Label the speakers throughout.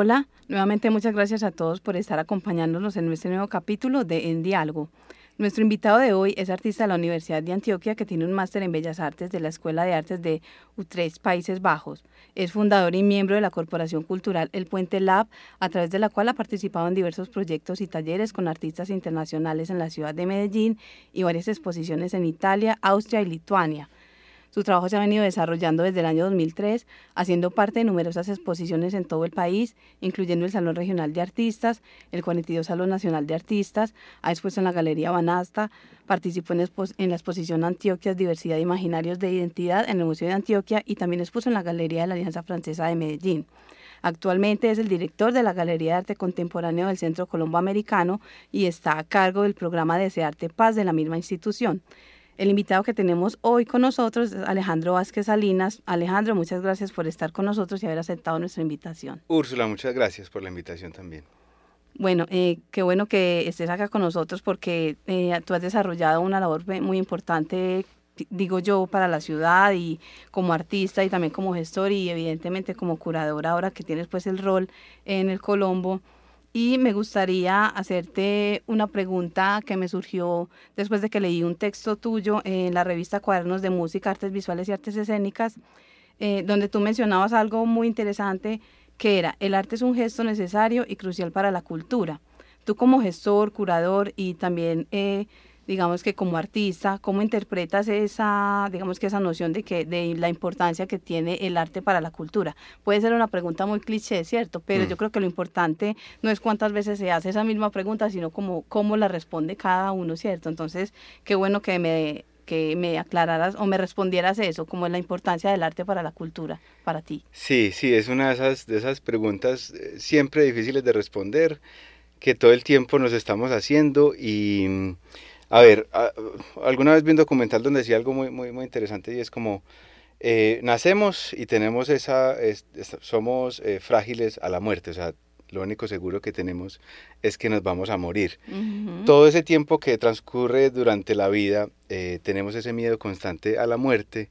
Speaker 1: Hola, nuevamente muchas gracias a todos por estar acompañándonos en este nuevo capítulo de En Diálogo. Nuestro invitado de hoy es artista de la Universidad de Antioquia que tiene un máster en Bellas Artes de la Escuela de Artes de Utrecht, Países Bajos. Es fundador y miembro de la Corporación Cultural El Puente Lab, a través de la cual ha participado en diversos proyectos y talleres con artistas internacionales en la ciudad de Medellín y varias exposiciones en Italia, Austria y Lituania. Su trabajo se ha venido desarrollando desde el año 2003, haciendo parte de numerosas exposiciones en todo el país, incluyendo el Salón Regional de Artistas, el 42 Salón Nacional de Artistas, ha expuesto en la Galería Banasta, participó en, en la exposición Antioquia, Diversidad de Imaginarios de Identidad en el Museo de Antioquia y también expuso en la Galería de la Alianza Francesa de Medellín. Actualmente es el director de la Galería de Arte Contemporáneo del Centro Colombo Americano y está a cargo del programa de Arte Paz de la misma institución. El invitado que tenemos hoy con nosotros es Alejandro Vázquez Salinas. Alejandro, muchas gracias por estar con nosotros y haber aceptado nuestra invitación.
Speaker 2: Úrsula, muchas gracias por la invitación también.
Speaker 1: Bueno, eh, qué bueno que estés acá con nosotros porque eh, tú has desarrollado una labor muy importante, digo yo, para la ciudad y como artista y también como gestor y evidentemente como curador ahora que tienes pues el rol en el Colombo. Y me gustaría hacerte una pregunta que me surgió después de que leí un texto tuyo en la revista Cuadernos de Música, Artes Visuales y Artes Escénicas, eh, donde tú mencionabas algo muy interesante que era, el arte es un gesto necesario y crucial para la cultura. Tú como gestor, curador y también eh, digamos que como artista, ¿cómo interpretas esa, digamos que esa noción de que de la importancia que tiene el arte para la cultura? Puede ser una pregunta muy cliché, ¿cierto? Pero yo mm. creo que lo importante no es cuántas veces se hace esa misma pregunta, sino como cómo la responde cada uno, ¿cierto? Entonces, qué bueno que me que me aclararas o me respondieras eso, como es la importancia del arte para la cultura, para ti.
Speaker 2: Sí, sí, es una de esas, de esas preguntas eh, siempre difíciles de responder, que todo el tiempo nos estamos haciendo y a ver, alguna vez vi un documental donde decía algo muy, muy, muy interesante y es como, eh, nacemos y tenemos esa, somos eh, frágiles a la muerte, o sea, lo único seguro que tenemos es que nos vamos a morir. Todo ese tiempo que transcurre durante la vida, eh, tenemos ese miedo constante a la muerte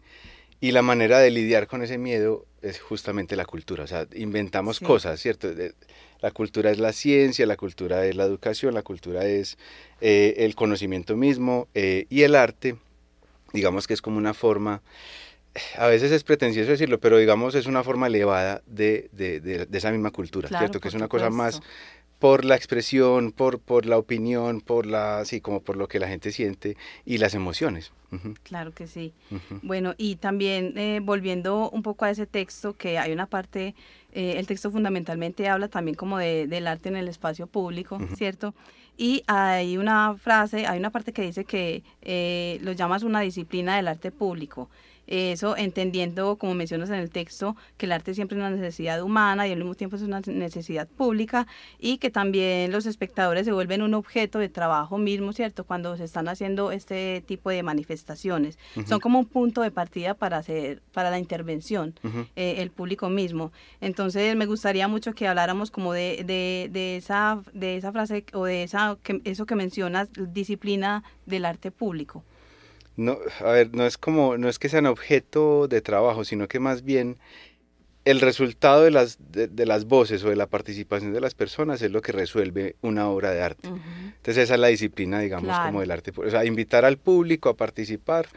Speaker 2: y la manera de lidiar con ese miedo es justamente la cultura, o sea, inventamos cosas, ¿cierto? La cultura es la ciencia, la cultura es la educación, la cultura es eh, el conocimiento mismo eh, y el arte, digamos que es como una forma, a veces es pretencioso decirlo, pero digamos es una forma elevada de, de, de, esa misma cultura, ¿cierto? Que es una cosa más por la expresión, por, por la opinión, por la, sí, como por lo que la gente siente y las emociones.
Speaker 1: Claro que sí. Bueno, y también eh, volviendo un poco a ese texto, que hay una parte eh, el texto fundamentalmente habla también como de, del arte en el espacio público, ¿cierto? Y hay una frase, hay una parte que dice que eh, lo llamas una disciplina del arte público. Eso entendiendo, como mencionas en el texto, que el arte siempre es una necesidad humana y al mismo tiempo es una necesidad pública y que también los espectadores se vuelven un objeto de trabajo mismo, ¿cierto? Cuando se están haciendo este tipo de manifestaciones. Son como un punto de partida para hacer, para la intervención, eh, el público mismo. Entonces me gustaría mucho que habláramos como de, de, de, esa, de esa frase o de esa, que, eso que mencionas, disciplina del arte público
Speaker 2: no, a ver, no es como, no es que sean objeto de trabajo, sino que más bien el resultado de las, de, las voces o de la participación de las personas es lo que resuelve una obra de arte. Entonces esa es la disciplina, digamos, como del arte. O sea, invitar al público a participar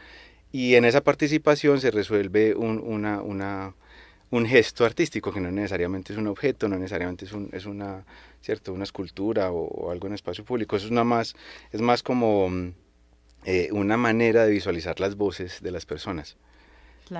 Speaker 2: y en esa participación se resuelve un, una, una, un gesto artístico que no necesariamente es un objeto, no necesariamente es, un, es una, ¿cierto? una escultura o, o algo en espacio público. Eso es, una más, es más como mm, eh, una manera de visualizar las voces de las personas.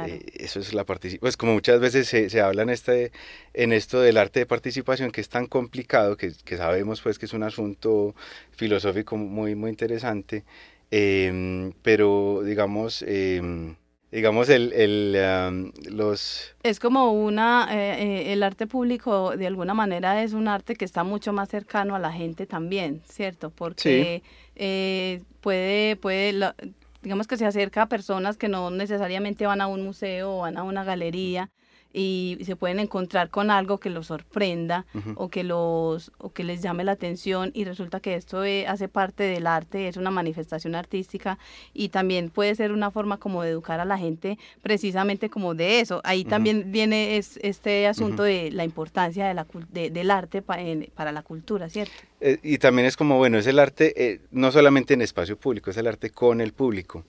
Speaker 2: Eh, eso es la participación. Pues como muchas veces se, se, habla en, este, en esto del arte de participación que es tan complicado, que, que sabemos pues que es un asunto filosófico muy, muy interesante, em, pero digamos... Em, digamos, el, el los...
Speaker 1: Es como una, eh, el arte público de alguna manera es un arte que está mucho más cercano a la gente también, ¿cierto? Porque eh, puede, puede digamos que se acerca a personas que no necesariamente van a un museo o van a una galería. Y se pueden encontrar con algo que los sorprenda o que los o que les llame la atención y resulta que esto eh, hace parte del arte, es una manifestación artística y también puede ser una forma como de educar a la gente precisamente como de eso. Ahí también viene es, este asunto de la importancia de la, del arte para la cultura, ¿cierto?
Speaker 2: Eh, y también es como, bueno, es el arte eh, no solamente en espacio público, es el arte con el público,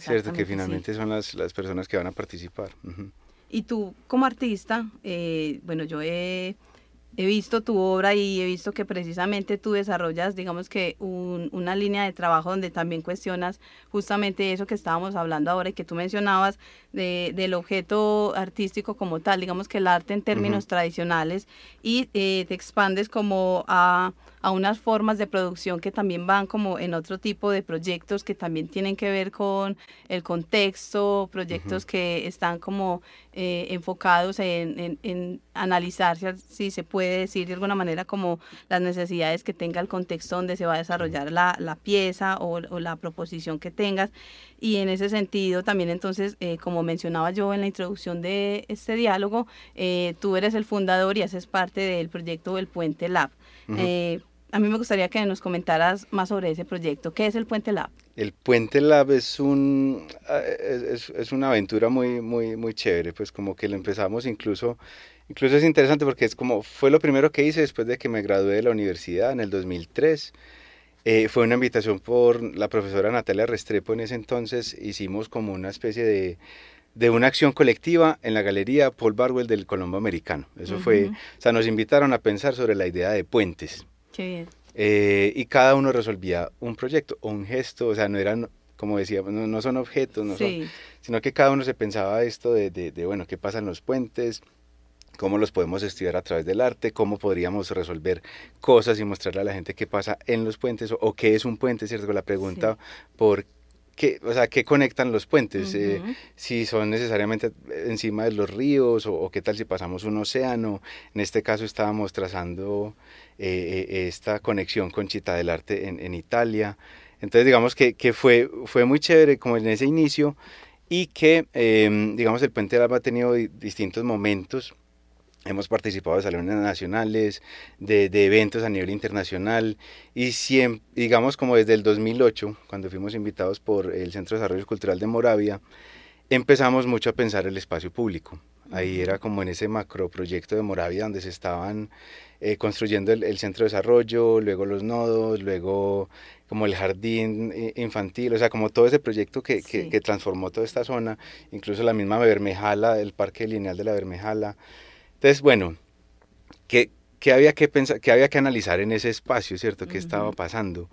Speaker 2: ¿cierto? Que finalmente son las, las personas que van a participar.
Speaker 1: Y tú como artista, eh, bueno, yo he, visto tu obra y he visto que precisamente tú desarrollas, digamos que una línea de trabajo donde también cuestionas justamente eso que estábamos hablando ahora y que tú mencionabas de, del objeto artístico como tal, digamos que el arte en términos tradicionales y eh, te expandes como a a unas formas de producción que también van como en otro tipo de proyectos que también tienen que ver con el contexto, proyectos que están como eh, enfocados en, en, analizar, si se puede decir de alguna manera, como las necesidades que tenga el contexto donde se va a desarrollar la, la pieza o, la proposición que tengas. Y en ese sentido también entonces, eh, como mencionaba yo en la introducción de este diálogo, eh, tú eres el fundador y haces parte del proyecto del Puente Lab a mí me gustaría que nos comentaras más sobre ese proyecto. ¿Qué es el Puente Lab?
Speaker 2: El Puente Lab es un ah, es, es, una aventura muy muy muy chévere, pues como que lo empezamos incluso incluso es interesante porque es como fue lo primero que hice después de que me gradué de la universidad en el 2003. Eh, fue una invitación por la profesora Natalia Restrepo en ese entonces, hicimos como una especie de, de una acción colectiva en la galería Paul Barwell del Colombo Americano. Eso fue, o sea, nos invitaron a pensar sobre la idea de puentes. Eh, y cada uno resolvía un proyecto o un gesto, o sea, no eran, como decíamos, no, son objetos, no son, sino que cada uno se pensaba esto de, de, bueno, qué pasa en los puentes, cómo los podemos estudiar a través del arte, cómo podríamos resolver cosas y mostrarle a la gente qué pasa en los puentes o, qué es un puente, ¿cierto? La pregunta por qué, o sea, qué conectan los puentes, eh, si son necesariamente encima de los ríos o, qué tal si pasamos un océano. En este caso estábamos trazando eh, eh, esta conexión con Chita del Arte en, Italia. Entonces digamos que, que, fue, fue muy chévere como en ese inicio y que em, digamos el Puente del Alba ha tenido distintos momentos. Hemos participado de salones nacionales, de, de, eventos a nivel internacional y siempre, digamos como desde el 2008, cuando fuimos invitados por el Centro de Desarrollo Cultural de Moravia, empezamos mucho a pensar el espacio público. Ahí era como en ese macro proyecto de Moravia donde se estaban eh, construyendo el, centro de desarrollo, luego los nodos, luego como el jardín eh, infantil, o sea, como todo ese proyecto que, que, transformó toda esta zona, incluso la misma Bermejala, el parque lineal de la Bermejala. Entonces, bueno, ¿qué, qué había que pensar, qué había que analizar en ese espacio, ¿cierto? ¿Qué estaba pasando?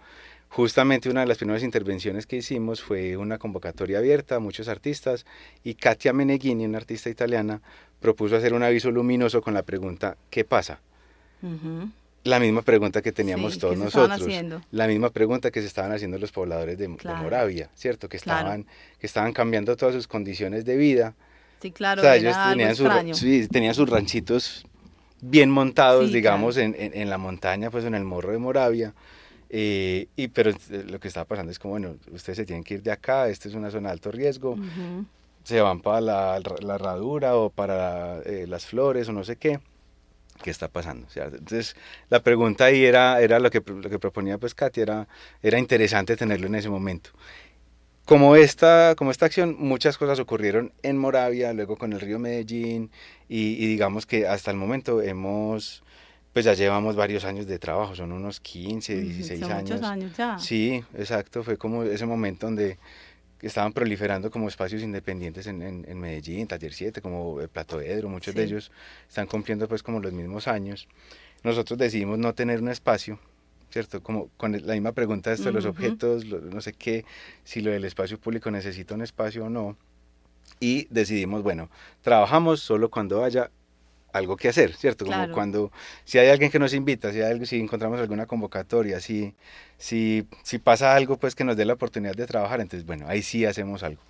Speaker 2: Justamente una de las primeras intervenciones que hicimos fue una convocatoria abierta a muchos artistas y Katia Meneghini, una artista italiana, propuso hacer un aviso luminoso con la pregunta ¿qué pasa? La misma pregunta que teníamos todos nosotros. La misma pregunta que se estaban haciendo los pobladores de, Moravia, ¿cierto? Que estaban, que estaban cambiando todas sus condiciones de vida.
Speaker 1: Sí, claro. O sea, ellos
Speaker 2: tenían, sí, tenían sus ranchitos bien montados, digamos, en, en, la montaña, pues en el morro de Moravia. Eh, y pero eh, lo que estaba pasando es como, bueno, ustedes se tienen que ir de acá, esta es una zona de alto riesgo, se van para la, la herradura o para eh, las flores o no sé qué qué está pasando. Entonces, la pregunta ahí era, era lo, que, lo que proponía pues Katia, era, era interesante tenerlo en ese momento. Como esta, como esta acción, muchas cosas ocurrieron en Moravia, luego con el río Medellín, y, digamos que hasta el momento hemos, pues ya llevamos varios años de trabajo, son unos 15, 16 son años.
Speaker 1: Muchos años ya.
Speaker 2: Sí, exacto, fue como ese momento donde estaban proliferando como espacios independientes en, en, Medellín, Taller 7, como el Plato Edro, muchos de ellos están cumpliendo pues como los mismos años. Nosotros decidimos no tener un espacio, ¿cierto? Como con la misma pregunta de, esto, de los objetos, no sé qué, si lo del espacio público necesita un espacio o no. Y decidimos, bueno, trabajamos solo cuando haya algo que hacer, ¿cierto? Como cuando, si hay alguien que nos invita, si, hay algo, si encontramos alguna convocatoria, si, si, si pasa algo, pues que nos dé la oportunidad de trabajar, entonces, bueno, ahí sí hacemos algo.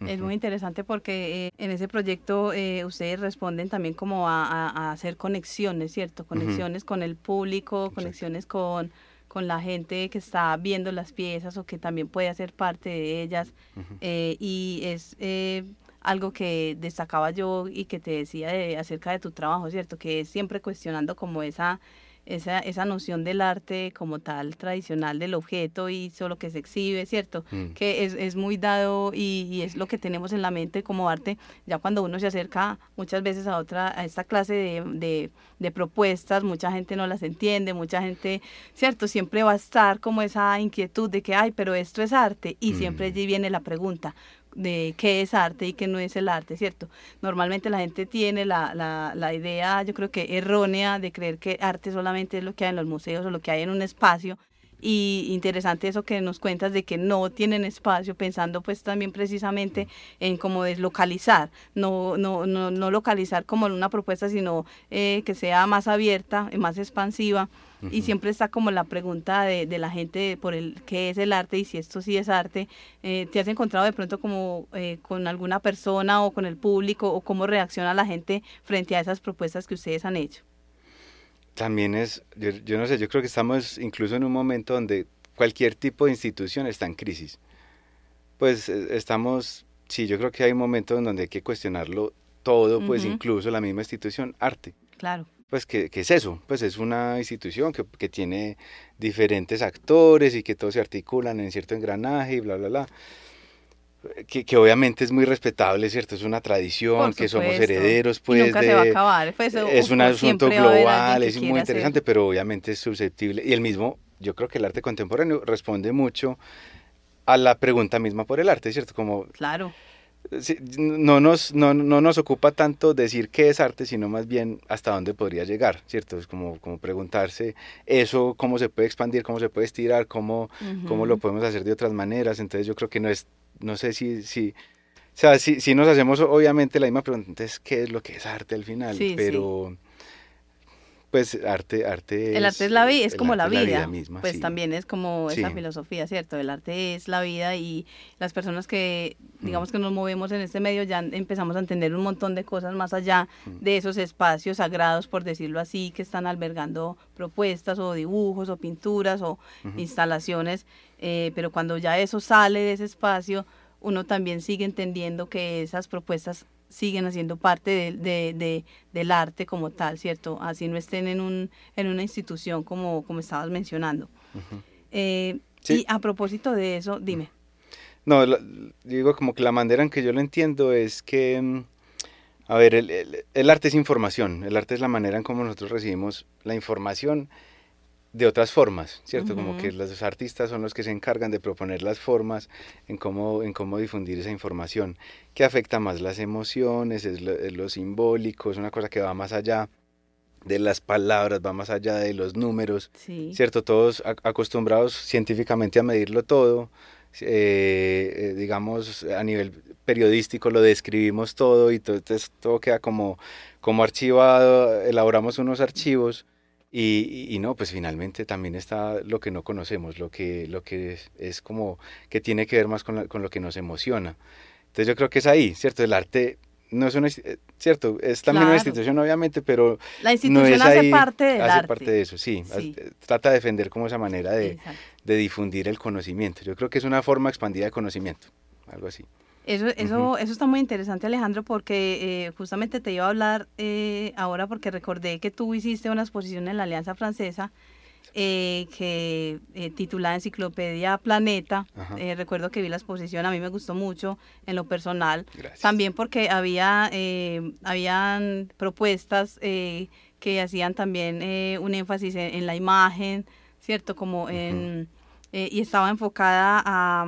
Speaker 1: Es muy interesante porque eh, en ese proyecto eh, ustedes responden también como a, hacer conexiones, ¿cierto? Conexiones con el público, conexiones con, con la gente que está viendo las piezas o que también puede hacer parte de ellas. Eh, y es algo que destacaba yo y que te decía de, acerca de tu trabajo, ¿cierto? Que es siempre cuestionando como esa esa, esa noción del arte como tal tradicional del objeto y solo que se exhibe, ¿cierto? Mm. Que es, es, muy dado y, y, es lo que tenemos en la mente como arte, ya cuando uno se acerca muchas veces a otra, a esta clase de, de, de propuestas, mucha gente no las entiende, mucha gente, ¿cierto? Siempre va a estar como esa inquietud de que, ay, pero esto es arte y siempre mm. allí viene la pregunta, de qué es arte y qué no es el arte, ¿cierto? Normalmente la gente tiene la, la, la, idea, yo creo que errónea, de creer que arte solamente es lo que hay en los museos o lo que hay en un espacio. Y interesante eso que nos cuentas de que no tienen espacio, pensando pues también precisamente en cómo deslocalizar, no, no, no, no localizar como una propuesta, sino eh, que sea más abierta, más expansiva y siempre está como la pregunta de, de, la gente por el qué es el arte y si esto sí es arte. Eh, ¿Te has encontrado de pronto como eh, con alguna persona o con el público o cómo reacciona la gente frente a esas propuestas que ustedes han hecho?
Speaker 2: También es, yo, yo no sé, yo creo que estamos incluso en un momento donde cualquier tipo de institución está en crisis. Pues eh, estamos, sí, yo creo que hay un momento en donde hay que cuestionarlo todo, pues incluso la misma institución, arte.
Speaker 1: Claro
Speaker 2: pues ¿qué, es eso? Pues es una institución que, que, tiene diferentes actores y que todos se articulan en cierto engranaje y bla, bla, bla. Que, que obviamente es muy respetable, ¿cierto? Es una tradición, que somos herederos, pues.
Speaker 1: nunca se va a acabar. Pues,
Speaker 2: es un asunto global, es muy interesante, pero obviamente es susceptible. Y el mismo, yo creo que el arte contemporáneo responde mucho a la pregunta misma por el arte, ¿cierto? Como,
Speaker 1: claro
Speaker 2: no, nos, no, no, nos ocupa tanto decir qué es arte, sino más bien hasta dónde podría llegar, ¿cierto? Es como, como preguntarse eso, cómo se puede expandir, cómo se puede estirar, cómo, cómo lo podemos hacer de otras maneras. Entonces yo creo que no es, no sé si, si o sea, si, si nos hacemos obviamente la misma pregunta, entonces, ¿qué es lo que es arte al final? Pero pues arte, arte
Speaker 1: El arte es la vida, es como la vida. misma, pues también es como esa filosofía, ¿cierto? El arte es la vida y las personas que, digamos que nos movemos en este medio ya empezamos a entender un montón de cosas más allá de esos espacios sagrados, por decirlo así, que están albergando propuestas o dibujos o pinturas o instalaciones, eh, pero cuando ya eso sale de ese espacio, uno también sigue entendiendo que esas propuestas siguen haciendo parte de, de, del arte como tal, ¿cierto? Así no estén en, un, en una institución como, como estabas mencionando. Eh, y a propósito de eso, dime.
Speaker 2: No, digo como que la manera en que yo lo entiendo es que, mm, a ver, el, el arte es información, el arte es la manera en cómo nosotros recibimos la información de otras formas, ¿cierto? Como que los artistas son los que se encargan de proponer las formas en cómo, en cómo difundir esa información, que afecta más las emociones, es lo, simbólico, es una cosa que va más allá de las palabras, va más allá de los números, ¿cierto? Todos acostumbrados científicamente a medirlo todo, eh, eh, digamos, a nivel periodístico lo describimos todo y todo, entonces todo queda como, como archivado, elaboramos unos archivos y, no, pues finalmente también está lo que no conocemos, lo que, lo que es, como que tiene que ver más con, con, lo que nos emociona. Entonces yo creo que es ahí, ¿cierto? El arte no es una, eh, cierto, es también una institución obviamente, pero
Speaker 1: la institución hace parte del
Speaker 2: hace parte de eso, sí, eh, trata de defender como esa manera de, de difundir el conocimiento. Yo creo que es una forma expandida de conocimiento, algo así.
Speaker 1: Eso, eso, eso está muy interesante, Alejandro, porque eh, justamente te iba a hablar eh, ahora porque recordé que tú hiciste una exposición en la Alianza Francesa eh, que titulada Enciclopedia Planeta. recuerdo que vi la exposición, a mí me gustó mucho en lo personal. También porque había habían propuestas que hacían también un énfasis en, la imagen, ¿cierto? Como en, y estaba enfocada a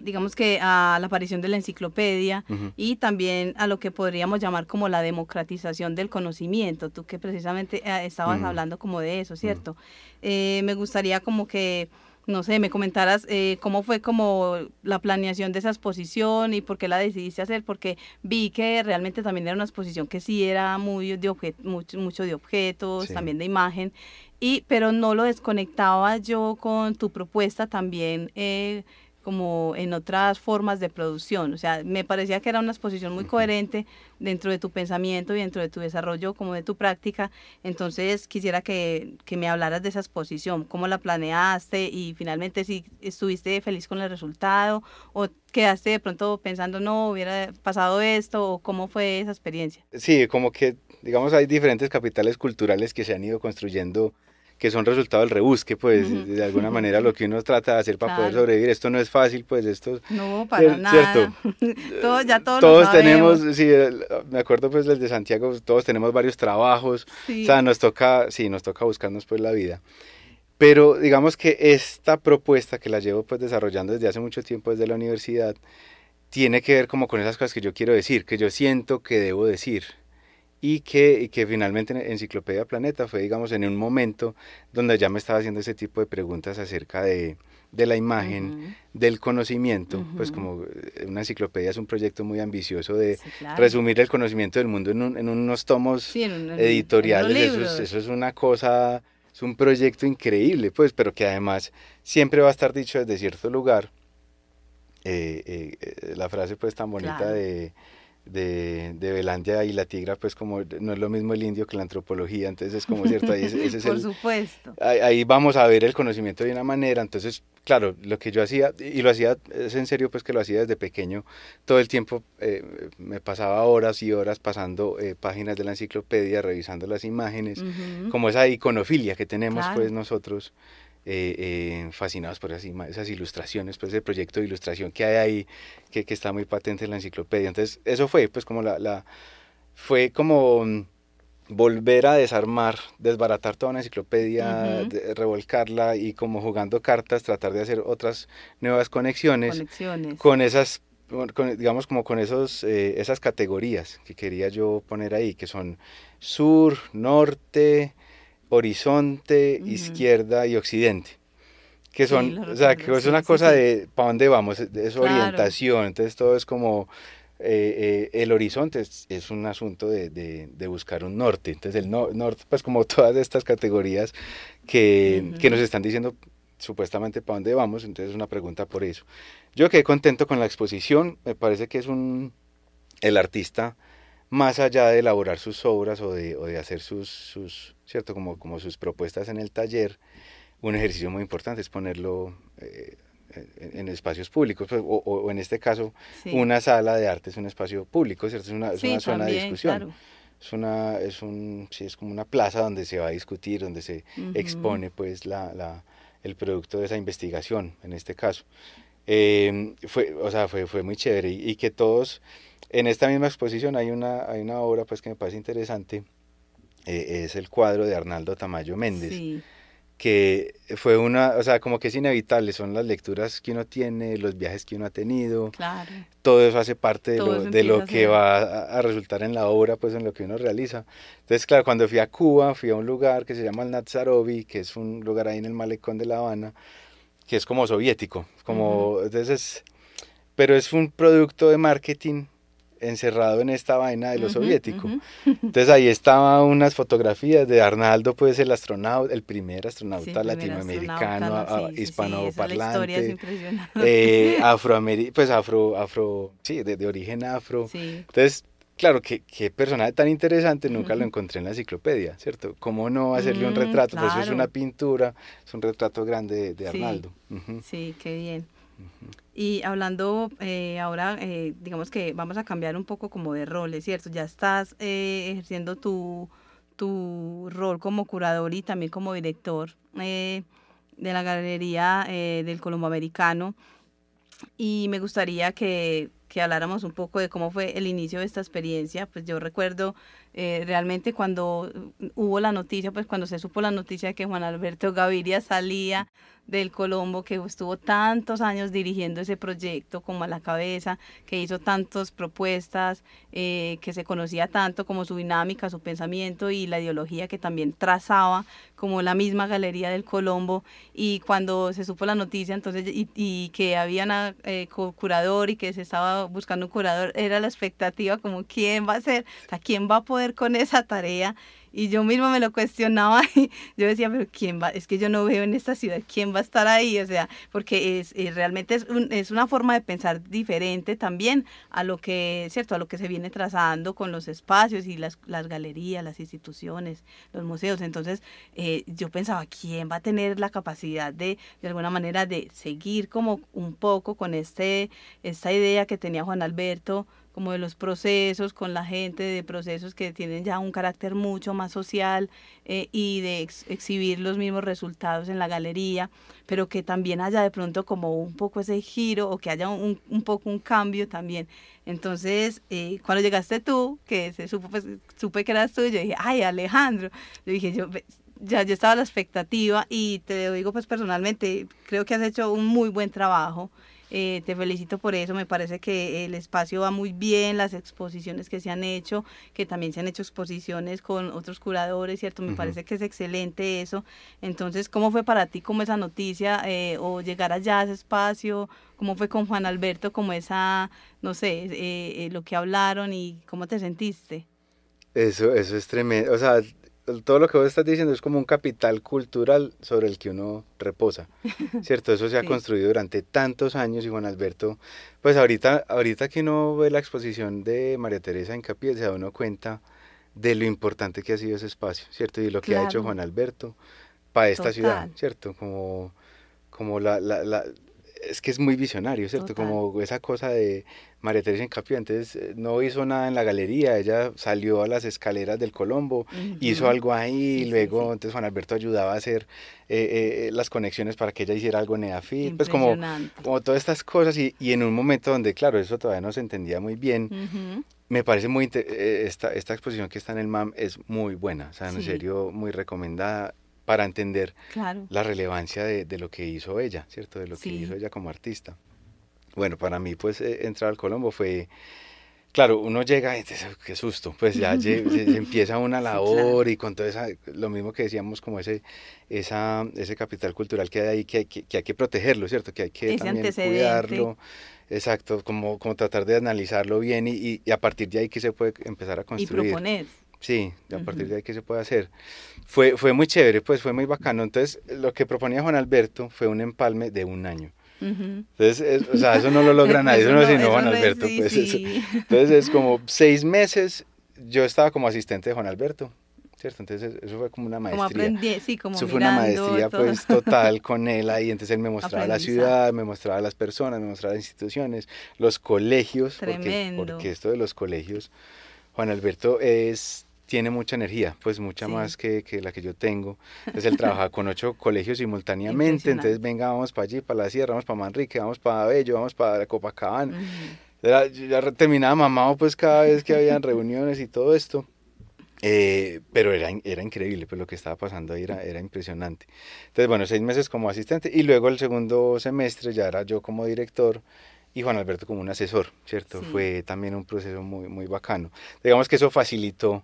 Speaker 1: digamos que a la aparición de la enciclopedia y también a lo que podríamos llamar como la democratización del conocimiento, tú que precisamente eh, estabas hablando como de eso, ¿cierto? Eh, me gustaría como que, no sé, me comentaras eh, cómo fue como la planeación de esa exposición y por qué la decidiste hacer, porque vi que realmente también era una exposición que sí era muy de mucho, mucho de objetos, también de imagen, y pero no lo desconectaba yo con tu propuesta también como en otras formas de producción. O sea, me parecía que era una exposición muy coherente dentro de tu pensamiento y dentro de tu desarrollo como de tu práctica. Entonces quisiera que, que me hablaras de esa exposición, cómo la planeaste y finalmente si estuviste feliz con el resultado o quedaste de pronto pensando, no, hubiera pasado esto o cómo fue esa experiencia.
Speaker 2: Sí, como que, digamos, hay diferentes capitales culturales que se han ido construyendo que son resultado del rebusque, pues de alguna manera lo que uno trata de hacer para poder sobrevivir. Esto no es fácil, pues esto...
Speaker 1: No, para nada. todos, ya todos,
Speaker 2: todos tenemos, sí, me acuerdo pues desde Santiago, todos tenemos varios trabajos, o sea, nos toca, sí, nos toca buscarnos pues la vida. Pero digamos que esta propuesta que la llevo pues desarrollando desde hace mucho tiempo desde la universidad, tiene que ver como con esas cosas que yo quiero decir, que yo siento que debo decir y que, que finalmente Enciclopedia Planeta fue, digamos, en un momento donde ya me estaba haciendo ese tipo de preguntas acerca de, de la imagen, del conocimiento, pues como eh, una enciclopedia es un proyecto muy ambicioso de resumir el conocimiento del mundo en, en unos tomos editoriales, eso, es, eso es una cosa, es un proyecto increíble, pues, pero que además siempre va a estar dicho desde cierto lugar. Eh, eh, la frase pues tan bonita de de, de Belandia y la tigra, pues como no es lo mismo el indio que la antropología, entonces es como cierto, ahí, ese es
Speaker 1: Por supuesto.
Speaker 2: Ahí, vamos a ver el conocimiento de una manera, entonces, claro, lo que yo hacía, y lo hacía, es en serio, pues que lo hacía desde pequeño, todo el tiempo eh, me pasaba horas y horas pasando eh, páginas de la enciclopedia, revisando las imágenes, como esa iconofilia que tenemos pues nosotros eh, fascinados por esas, esas, ilustraciones, pues el proyecto de ilustración que hay ahí, que, que, está muy patente en la enciclopedia. Entonces, eso fue, pues como la, la fue como mm, volver a desarmar, desbaratar toda una enciclopedia, revolcarla y como jugando cartas, tratar de hacer otras nuevas conexiones,
Speaker 1: conexiones.
Speaker 2: con esas digamos como con esos, eh, esas categorías que quería yo poner ahí, que son sur, norte, horizonte, izquierda y occidente. Que son, o sea, que es una cosa de para dónde vamos, es orientación, entonces todo es como, eh, eh, el horizonte es, un asunto de, de, buscar un norte, entonces el norte, pues como todas estas categorías que, que nos están diciendo supuestamente para dónde vamos, entonces es una pregunta por eso. Yo quedé contento con la exposición, me parece que es un, el artista, más allá de elaborar sus obras o de, o de hacer sus, sus, ¿cierto? Como, como sus propuestas en el taller, un ejercicio muy importante es ponerlo eh, en, espacios públicos, pues, o, o, en este caso, una sala de arte es un espacio público, ¿cierto? Es una, es una zona de discusión. Es, una, es, un, sí, es como una plaza donde se va a discutir, donde se expone pues, la, la, el producto de esa investigación, en este caso. Eh, fue, o sea, fue, fue muy chévere y, y que todos en esta misma exposición hay una, hay una obra pues, que me parece interesante, eh, es el cuadro de Arnaldo Tamayo Méndez. que fue una, o sea, como que es inevitable, son las lecturas que uno tiene, los viajes que uno ha tenido,
Speaker 1: claro.
Speaker 2: todo eso hace parte de lo, de lo que va a, resultar en la obra, pues en lo que uno realiza. Entonces, claro, cuando fui a Cuba, fui a un lugar que se llama el Natsarovi, que es un lugar ahí en el malecón de La Habana, que es como soviético, como, entonces, pero es un producto de marketing encerrado en esta vaina de lo soviético. Entonces ahí estaban unas fotografías de Arnaldo, pues el astronauta, el primer astronauta latinoamericano, hispanoparlante, eh, pues afro, afro, sí, de, origen afro. Entonces, claro, qué, qué personaje tan interesante, nunca lo encontré en la enciclopedia, ¿cierto? ¿Cómo no hacerle un retrato? Pues es una pintura, es un retrato grande de, Arnaldo.
Speaker 1: Sí, qué bien. Y hablando eh, ahora, eh, digamos que vamos a cambiar un poco como de roles, ¿cierto? Ya estás eh, ejerciendo tu, tu rol como curador y también como director de la Galería del Colombo Americano. Y me gustaría que, que habláramos un poco de cómo fue el inicio de esta experiencia. Pues yo recuerdo realmente cuando hubo la noticia, pues cuando se supo la noticia de que Juan Alberto Gaviria salía del Colombo, que estuvo tantos años dirigiendo ese proyecto como a la cabeza, que hizo tantas propuestas, eh, que se conocía tanto como su dinámica, su pensamiento y la ideología que también trazaba como la misma galería del Colombo. Y cuando se supo la noticia, entonces, y, que había un eh, curador y que se estaba buscando un curador, era la expectativa como quién va a ser, o sea, quién va a poder con esa tarea y yo mismo me lo cuestionaba y yo decía, pero ¿quién va? Es que yo no veo en esta ciudad quién va a estar ahí, o sea, porque es, realmente es, es una forma de pensar diferente también a lo que, ¿cierto? A lo que se viene trazando con los espacios y las, las galerías, las instituciones, los museos. Entonces, eh, yo pensaba, ¿quién va a tener la capacidad de, de alguna manera, de seguir como un poco con este, esta idea que tenía Juan Alberto? Como de los procesos con la gente, de procesos que tienen ya un carácter mucho más social eh, y de exhibir los mismos resultados en la galería, pero que también haya de pronto como un poco ese giro o que haya un, un poco un cambio también. Entonces, eh, cuando llegaste tú, que se supo, pues, supe que eras tú, yo dije, ay, Alejandro, yo dije, yo ya yo estaba a la expectativa y te lo digo pues personalmente, creo que has hecho un muy buen trabajo eh, te felicito por eso, me parece que el espacio va muy bien, las exposiciones que se han hecho, que también se han hecho exposiciones con otros curadores, ¿cierto? Me parece que es excelente eso. Entonces, ¿cómo fue para ti como esa noticia eh, o llegar allá a ese espacio? ¿Cómo fue con Juan Alberto, como esa, no sé, eh, lo que hablaron y cómo te sentiste?
Speaker 2: Eso, eso es tremendo. O sea, todo lo que vos estás diciendo es como un capital cultural sobre el que uno reposa, ¿cierto? Eso se ha construido durante tantos años y Juan Alberto, pues ahorita, ahorita que uno ve la exposición de María Teresa en Capiel, se da uno cuenta de lo importante que ha sido ese espacio, ¿cierto? Y lo que ha hecho Juan Alberto para esta ciudad, ¿cierto? Como, como la, la, la, es que es muy visionario, ¿cierto? Como esa cosa de María Teresa Encapio, entonces eh, no hizo nada en la galería, ella salió a las escaleras del Colombo, hizo algo ahí, luego entonces Juan Alberto ayudaba a hacer eh, eh, las conexiones para que ella hiciera algo en EAFIT, pues como, como todas estas cosas y, y, en un momento donde, claro, eso todavía no se entendía muy bien, me parece muy, esta, esta exposición que está en el MAM es muy buena, o sea, en serio, muy recomendada para entender la relevancia de, de, lo que hizo ella, ¿cierto? De lo que hizo ella como artista. Bueno, para mí, pues, eh, entrar al Colombo fue, claro, uno llega y dice, qué susto, pues ya empieza una labor y con todo esa, lo mismo que decíamos, como ese, esa, ese capital cultural que hay ahí, que hay que, hay que protegerlo, ¿cierto? Que hay que también cuidarlo. Exacto, como, como tratar de analizarlo bien y, y, a partir de ahí que se puede empezar a construir. Y
Speaker 1: proponer.
Speaker 2: Sí, a partir de ahí que se puede hacer. Fue, fue muy chévere, pues fue muy bacano. Entonces, lo que proponía Juan Alberto fue un empalme de un año. Entonces, o sea, eso no lo logra nadie, eso no, es Juan Alberto. pues, entonces, es como seis meses, yo estaba como asistente de Juan Alberto, ¿cierto? Entonces, eso fue como una maestría.
Speaker 1: Como aprendí, sí, como
Speaker 2: Eso fue una maestría, pues, total con él ahí. Entonces, él me mostraba la ciudad, me mostraba las personas, me mostraba las instituciones, los colegios. Tremendo. Porque, porque esto de los colegios, Juan Alberto es tiene mucha energía, pues mucha más que, que, la que yo tengo. Entonces él trabaja con ocho colegios simultáneamente, entonces venga, vamos para allí, para la sierra, vamos para Manrique, vamos para Bello, vamos para Copacabana. ya, ya terminaba mamado pues cada vez que habían reuniones y todo esto. Eh, pero era, era increíble, pues lo que estaba pasando ahí era, era impresionante. Entonces, bueno, seis meses como asistente y luego el segundo semestre ya era yo como director y Juan Alberto como un asesor, ¿cierto? Fue también un proceso muy, muy bacano. Digamos que eso facilitó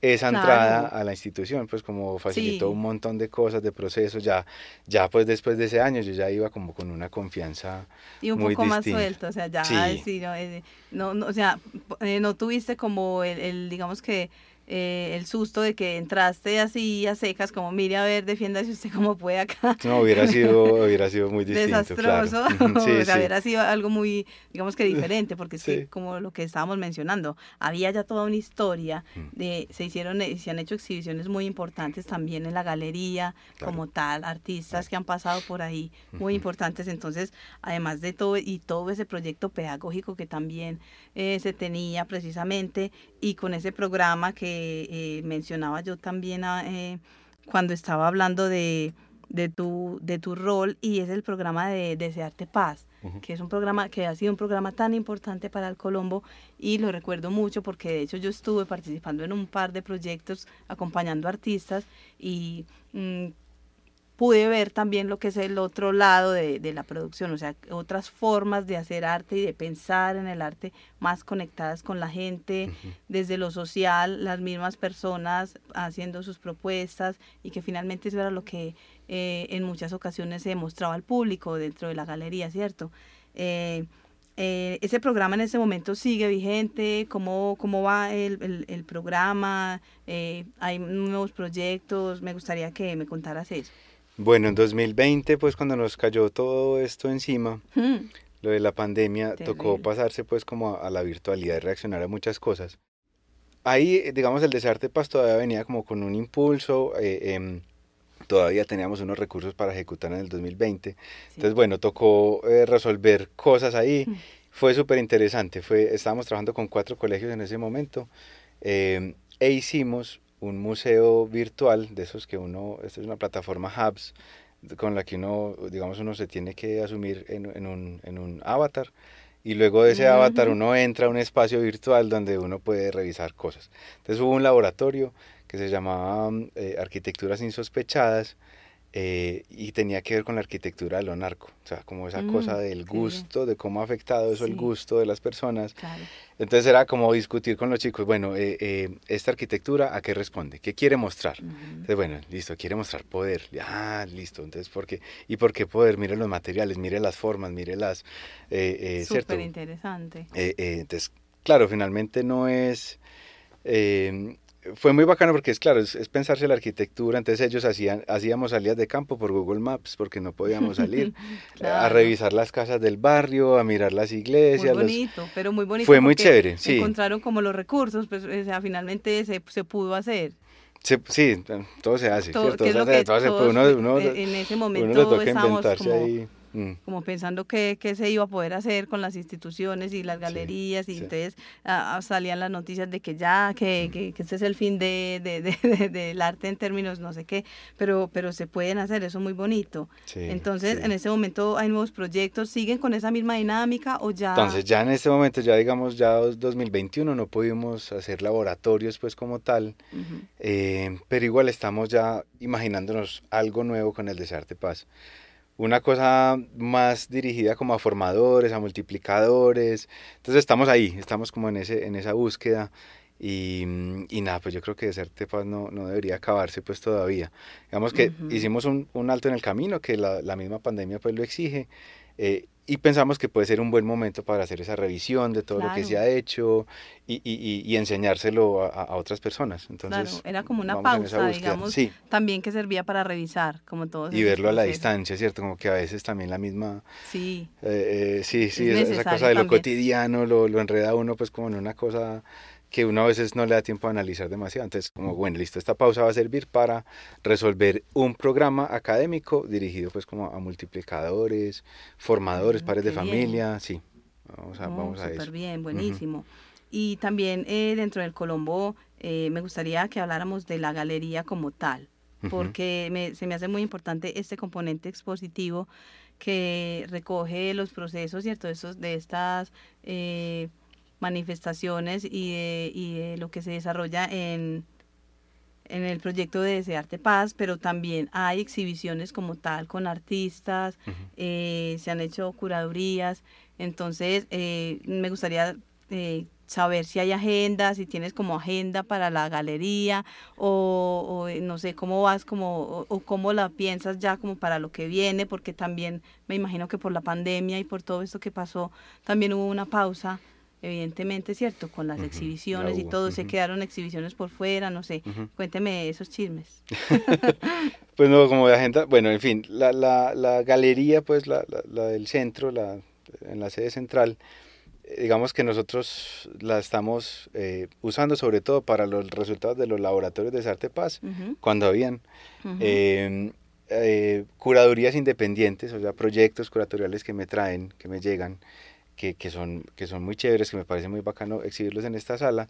Speaker 2: esa entrada a la institución, pues como facilitó un montón de cosas, de procesos, ya, ya pues después de ese año yo ya iba como con una confianza
Speaker 1: y un poco más suelto, o sea, ya, sí. Eh, no, no, o sea, eh, no tuviste como el digamos que eh, el susto de que entraste así a secas, como mire a ver, defiéndase usted como puede acá.
Speaker 2: No, hubiera sido, hubiera sido muy distinto.
Speaker 1: Desastroso, o sea, hubiera sido algo muy, digamos que diferente, porque es que como lo que estábamos mencionando, había ya toda una historia, mm. de, se hicieron, eh, se han hecho exhibiciones muy importantes también en la galería, como tal, artistas que han pasado por ahí, muy importantes, entonces, además de todo, y todo ese proyecto pedagógico que también eh, se tenía precisamente, y con ese programa que eh, mencionaba yo también ah, eh, cuando estaba hablando de, de, tu, de tu rol y es el programa de Desearte Paz. que es un programa que ha sido un programa tan importante para el Colombo y lo recuerdo mucho porque de hecho yo estuve participando en un par de proyectos acompañando artistas y mm, pude ver también lo que es el otro lado de, la producción, o sea, otras formas de hacer arte y de pensar en el arte más conectadas con la gente, desde lo social, las mismas personas haciendo sus propuestas y que finalmente eso era lo que eh, en muchas ocasiones se mostraba al público dentro de la galería, ¿cierto? Eh, eh, ese programa en ese momento sigue vigente, cómo, cómo va el, el, programa, eh, hay nuevos proyectos, me gustaría que me contaras eso.
Speaker 2: Bueno, en 2020, pues cuando nos cayó todo esto encima, hmm. lo de la pandemia, tocó pasarse pues como a, la virtualidad y reaccionar a muchas cosas. Ahí, digamos, el Desarte Paz todavía venía como con un impulso, eh, em, todavía teníamos unos recursos para ejecutar en el 2020. Entonces, bueno, tocó eh, resolver cosas ahí. Hmm. Fue súper interesante. Fue, estábamos trabajando con cuatro colegios en ese momento em, e hicimos un museo virtual, de esos que uno, esta es una plataforma Hubs, con la que uno, digamos, uno se tiene que asumir en, en, un, en un avatar y luego de ese avatar uno entra a un espacio virtual donde uno puede revisar cosas. Entonces hubo un laboratorio que se llamaba eh, Arquitecturas Insospechadas eh, y tenía que ver con la arquitectura de lo narco, o sea, como esa cosa mm, del gusto, de cómo ha afectado eso el gusto de las personas. Entonces era como discutir con los chicos, bueno, eh, eh, esta arquitectura, ¿a qué responde? ¿Qué quiere mostrar? Entonces, bueno, listo, quiere mostrar poder. Ah, listo, entonces, ¿por qué? ¿Y por qué poder? Mire los materiales, mire las formas, mire las...
Speaker 1: Súper interesante.
Speaker 2: entonces, claro, finalmente no es fue muy bacano porque es claro, es, pensarse la arquitectura, entonces ellos hacían, hacíamos salidas de campo por Google Maps porque no podíamos salir, a revisar las casas del barrio, a mirar las iglesias.
Speaker 1: Muy bonito, pero muy bonito.
Speaker 2: Fue muy chévere, sí.
Speaker 1: Encontraron como los recursos, pues o sea, finalmente se, se pudo hacer.
Speaker 2: sí, todo se hace, ¿cierto?
Speaker 1: en ese momento estábamos como... Ahí Mm. como pensando qué, se iba a poder hacer con las instituciones y las galerías, y entonces ah, ah, salían las noticias de que ya, que, que, este es el fin de, de, del arte en términos no sé qué, pero, pero se pueden hacer, eso es muy bonito. entonces, en ese momento hay nuevos proyectos, ¿siguen con esa misma dinámica o ya?
Speaker 2: Entonces, ya en este momento, ya digamos, ya 2021 no pudimos hacer laboratorios pues como tal, eh, pero igual estamos ya imaginándonos algo nuevo con el Desarte Paz una cosa más dirigida como a formadores, a multiplicadores. Entonces estamos ahí, estamos como en, ese, en esa búsqueda. Y, y nada, pues yo creo que ser Paz no, no debería acabarse pues todavía. Digamos que hicimos un, un, alto en el camino, que la, la misma pandemia pues lo exige. Eh, y pensamos que puede ser un buen momento para hacer esa revisión de todo lo que se ha hecho y, y, y enseñárselo a, otras personas. Entonces,
Speaker 1: claro, era como una pausa, digamos, también que servía para revisar, como todo.
Speaker 2: Y verlo a la distancia, ¿cierto? Como que a veces también la misma...
Speaker 1: Sí.
Speaker 2: Eh, eh, sí, sí, esa cosa de lo cotidiano lo, lo enreda uno pues como en una cosa que uno a veces no le da tiempo a analizar demasiado. Entonces, como, bueno, listo, esta pausa va a servir para resolver un programa académico dirigido pues como a multiplicadores, formadores, padres de familia, sí. Vamos a, vamos a
Speaker 1: eso. bien, buenísimo. Y también eh, dentro del Colombo eh, me gustaría que habláramos de la galería como tal, porque se me hace muy importante este componente expositivo que recoge los procesos, ¿cierto? Esos, de estas... Eh, manifestaciones y de, y de lo que se desarrolla en, en el proyecto de Desearte Paz, pero también hay exhibiciones como tal con artistas, eh, se han hecho curadurías, entonces eh, me gustaría eh, saber si hay agenda, si tienes como agenda para la galería o, o no sé cómo vas como o, o, cómo la piensas ya como para lo que viene, porque también me imagino que por la pandemia y por todo esto que pasó también hubo una pausa evidentemente, ¿cierto? Con las exhibiciones y todo, se quedaron exhibiciones por fuera, no sé. Cuénteme esos chismes.
Speaker 2: pues no, como de agenda, bueno, en fin, la, la, la galería, pues la, la, del centro, la, en la sede central, eh, digamos que nosotros la estamos eh, usando sobre todo para los resultados de los laboratorios de Sarte Paz, cuando habían. Em, eh, curadurías independientes, o sea, proyectos curatoriales que me traen, que me llegan, que, que, son, que son muy chéveres, que me parece muy bacano exhibirlos en esta sala,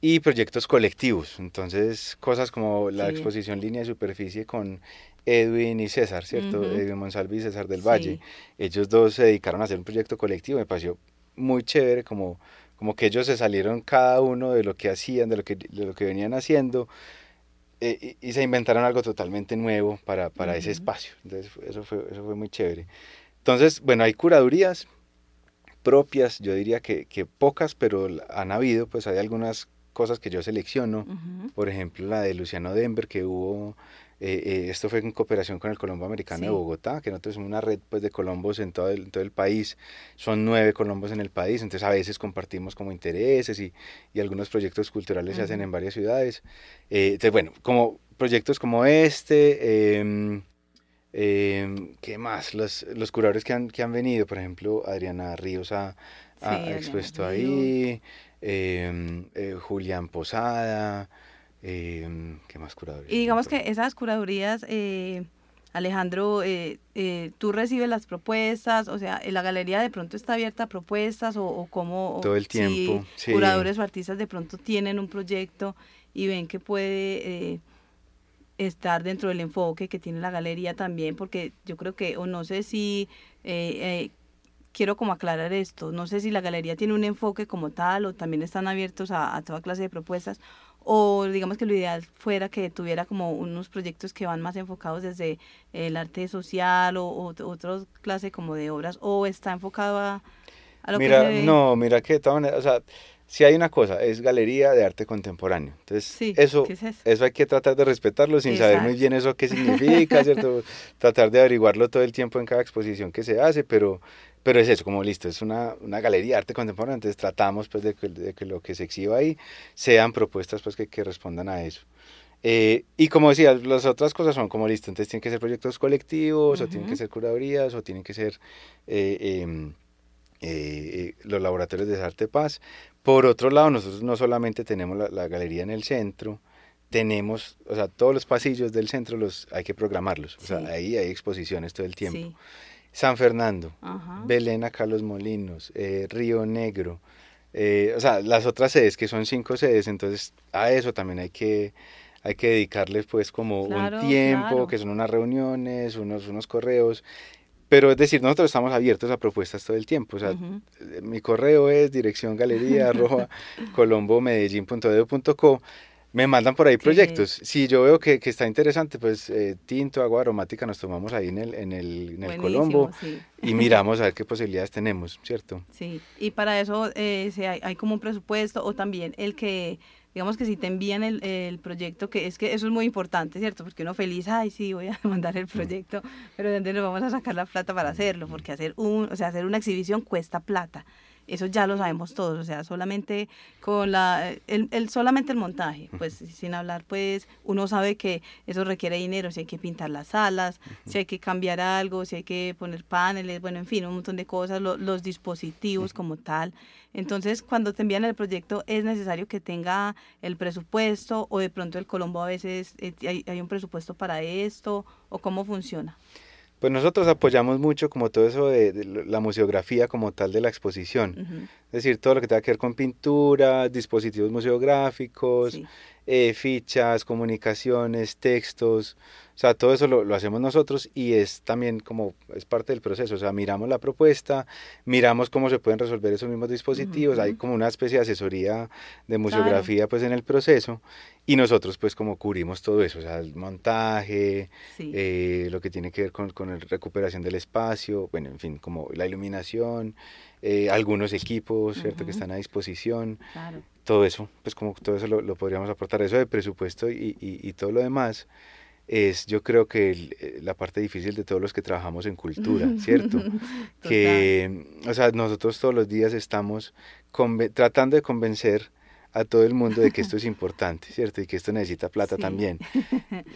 Speaker 2: y proyectos colectivos. Entonces, cosas como la exposición línea de superficie con Edwin y César, ¿cierto? Edwin Monsalvi y César del Valle. Ellos dos se dedicaron a hacer un proyecto colectivo, me pareció muy chévere, como, como que ellos se salieron cada uno de lo que hacían, de lo que, de lo que venían haciendo. Eh, y, se inventaron algo totalmente nuevo para, para ese espacio. Entonces, eso fue, eso fue muy chévere. Entonces, bueno, hay curadurías, propias, yo diría que, que, pocas, pero han habido, pues hay algunas cosas que yo selecciono, por ejemplo la de Luciano Denver que hubo eh, eh, esto fue en cooperación con el Colombo Americano de Bogotá, que nosotros somos una red pues, de colombos en todo, el, todo el país. Son nueve colombos en el país, entonces a veces compartimos como intereses y, y algunos proyectos culturales se hacen en varias ciudades. Eh, entonces, bueno, como proyectos como este, em, em, ¿qué más? Los, los curadores que han, que han venido, por ejemplo, Adriana Ríos ha, expuesto ahí, em, Julián Posada. Eh, ¿Qué más curadurías?
Speaker 1: Y digamos que esas curadurías, eh, Alejandro, eh, eh, tú recibes las propuestas, o sea, la galería de pronto está abierta a propuestas o, o cómo...
Speaker 2: Todo el tiempo,
Speaker 1: sí. Curadores o artistas de pronto tienen un proyecto y ven que puede estar dentro del enfoque que tiene la galería también, porque yo creo que, o no sé si quiero como aclarar esto, no sé si la galería tiene un enfoque como tal o también están abiertos a, a, toda clase de propuestas o digamos que lo ideal fuera que tuviera como unos proyectos que van más enfocados desde el arte social o, o otra clase como de obras o está enfocado a, a lo
Speaker 2: mira,
Speaker 1: que se
Speaker 2: no, mira que de todas maneras, o sea, si hay una cosa, es galería de arte contemporáneo. Entonces, eso, es eso? eso? hay que tratar de respetarlo sin saber muy bien eso qué significa, ¿cierto? tratar de averiguarlo todo el tiempo en cada exposición que se hace, pero pero es eso, como listo, es una, una galería de arte contemporáneo, entonces tratamos pues de que, de que, lo que se exhiba ahí sean propuestas pues que, que respondan a eso. Eh, y como decía, las otras cosas son como listo, entonces tienen que ser proyectos colectivos, uh -huh. o tienen que ser curadurías, o tienen que ser eh, em, eh, los laboratorios de arte paz. Por otro lado, nosotros no solamente tenemos la, la, galería en el centro, tenemos, o sea, todos los pasillos del centro los hay que programarlos, o sea, ahí hay exposiciones todo el tiempo. Sí. San Fernando, Ajá. Belén a Carlos Molinos, eh, Río Negro, eh, o sea, las otras sedes, que son cinco sedes, entonces a eso también hay que, hay que dedicarles pues como claro, un tiempo, claro. que son unas reuniones, unos, unos correos, pero es decir, nosotros estamos abiertos a propuestas todo el tiempo, o sea, uh -huh. mi correo es dirección galería arroba colombomedellín.edu.co me mandan por ahí proyectos. Si yo veo que, que está interesante, pues eh, tinto, agua aromática, nos tomamos ahí en el, en el, en el Colombo sí. y miramos a ver qué posibilidades tenemos, ¿cierto?
Speaker 1: Sí, y para eso eh, si hay, hay, como un presupuesto o también el que, digamos que si te envían el, el, proyecto, que es que eso es muy importante, ¿cierto? Porque uno feliz, ay, sí, voy a mandar el proyecto, pero ¿de dónde nos vamos a sacar la plata para hacerlo? Porque hacer, un, o sea, hacer una exhibición cuesta plata eso ya lo sabemos todos, o sea, solamente con la, el, el, solamente el montaje, pues sin hablar, pues uno sabe que eso requiere dinero, si hay que pintar las salas, si hay que cambiar algo, si hay que poner paneles, bueno, en fin, un montón de cosas, lo, los dispositivos como tal. Entonces, cuando te envían el proyecto, es necesario que tenga el presupuesto o de pronto el Colombo a veces eh, hay, hay un presupuesto para esto o cómo funciona.
Speaker 2: Pues nosotros apoyamos mucho como todo eso de, de la museografía como tal de la exposición. Uh -huh. Es decir, todo lo que tenga que ver con pintura, dispositivos museográficos, sí. eh, fichas, comunicaciones, textos. O sea, todo eso lo, lo, hacemos nosotros y es también como, es parte del proceso. O sea, miramos la propuesta, miramos cómo se pueden resolver esos mismos dispositivos. Uh -huh. Hay como una especie de asesoría de museografía claro. pues en el proceso y nosotros pues como cubrimos todo eso, o sea, el montaje, sí. eh, lo que tiene que ver con, con la recuperación del espacio, bueno, en fin, como la iluminación, eh, algunos equipos, ¿cierto?, uh -huh. que están a disposición, claro. todo eso, pues como todo eso lo, lo, podríamos aportar, eso de presupuesto y, y, y todo lo demás es yo creo que el, eh, la parte difícil de todos los que trabajamos en cultura, ¿cierto? que, o sea, nosotros todos los días estamos tratando de convencer a todo el mundo de que esto es importante, ¿cierto? Y que esto necesita plata sí. también.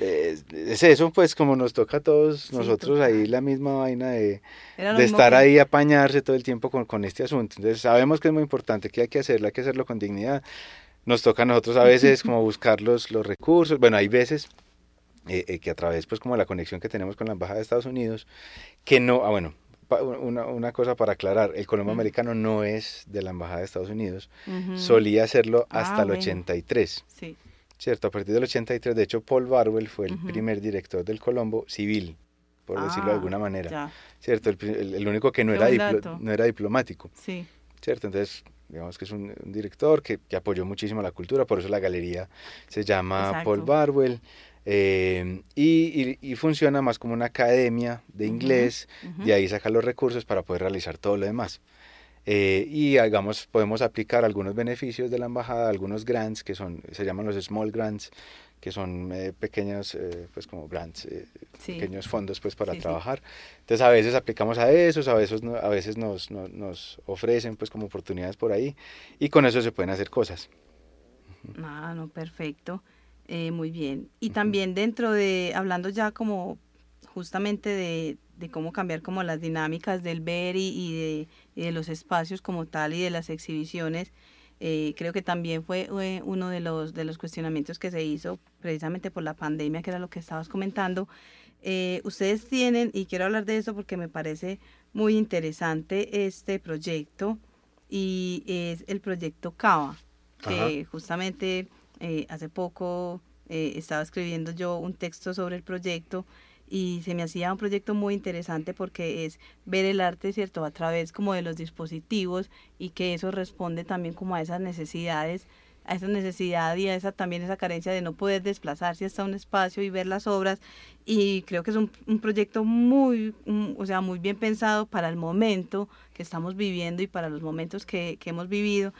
Speaker 2: Es, es, eso, pues, como nos toca a todos nosotros sí, ahí la misma vaina de, de estar que... ahí apañarse todo el tiempo con, con este asunto. Entonces, sabemos que es muy importante, que hay que hacerlo, hay que hacerlo con dignidad. Nos toca a nosotros a veces como buscar los, los recursos. Bueno, hay veces eh, eh, que a través, pues, como la conexión que tenemos con la Embajada de Estados Unidos, que no, ah, bueno, una, una, cosa para aclarar, el Colombo uh -huh. americano no es de la Embajada de Estados Unidos, uh -huh. solía hacerlo hasta ah, el 83. Sí. ¿Cierto? A partir del 83, de hecho, Paul Barwell fue el uh -huh. primer director del Colombo civil, por ah, decirlo de alguna manera. Ya. ¿Cierto? El, el, el, único que no era, diplo, no era diplomático. Sí. ¿Cierto? Entonces, digamos que es un, un director que, que, apoyó muchísimo la cultura, por eso la galería se llama Exacto. Paul Barwell. Eh, y, y, y, funciona más como una academia de inglés, uh -huh, uh de ahí saca los recursos para poder realizar todo lo demás. Eh, y digamos, podemos aplicar algunos beneficios de la embajada, algunos grants que son, se llaman los small grants, que son eh, pequeños, eh, pues como grants, pequeños fondos pues para trabajar. Entonces a veces aplicamos a esos, a veces, a veces nos, nos, ofrecen pues como oportunidades por ahí y con eso se pueden hacer cosas.
Speaker 1: Ah, no, perfecto. Muy bien. Y también dentro de, hablando ya como justamente de, de cómo cambiar como las dinámicas del ver y, de, los espacios como tal y de las exhibiciones. Eh, creo que también fue uno de los, de los cuestionamientos que se hizo precisamente por la pandemia, que era lo que estabas comentando. Eh, ustedes tienen, y quiero hablar de eso porque me parece muy interesante este proyecto, y es el proyecto Cava, que justamente eh, hace poco estaba escribiendo yo un texto sobre el proyecto y se me hacía un proyecto muy interesante porque es ver el arte, ¿cierto?, a través como de los dispositivos y que eso responde también como a esas necesidades, a esa necesidad y a esa también esa carencia de no poder desplazarse hasta un espacio y ver las obras y creo que es un, proyecto muy, o sea, muy bien pensado para el momento que estamos viviendo y para los momentos que hemos vivido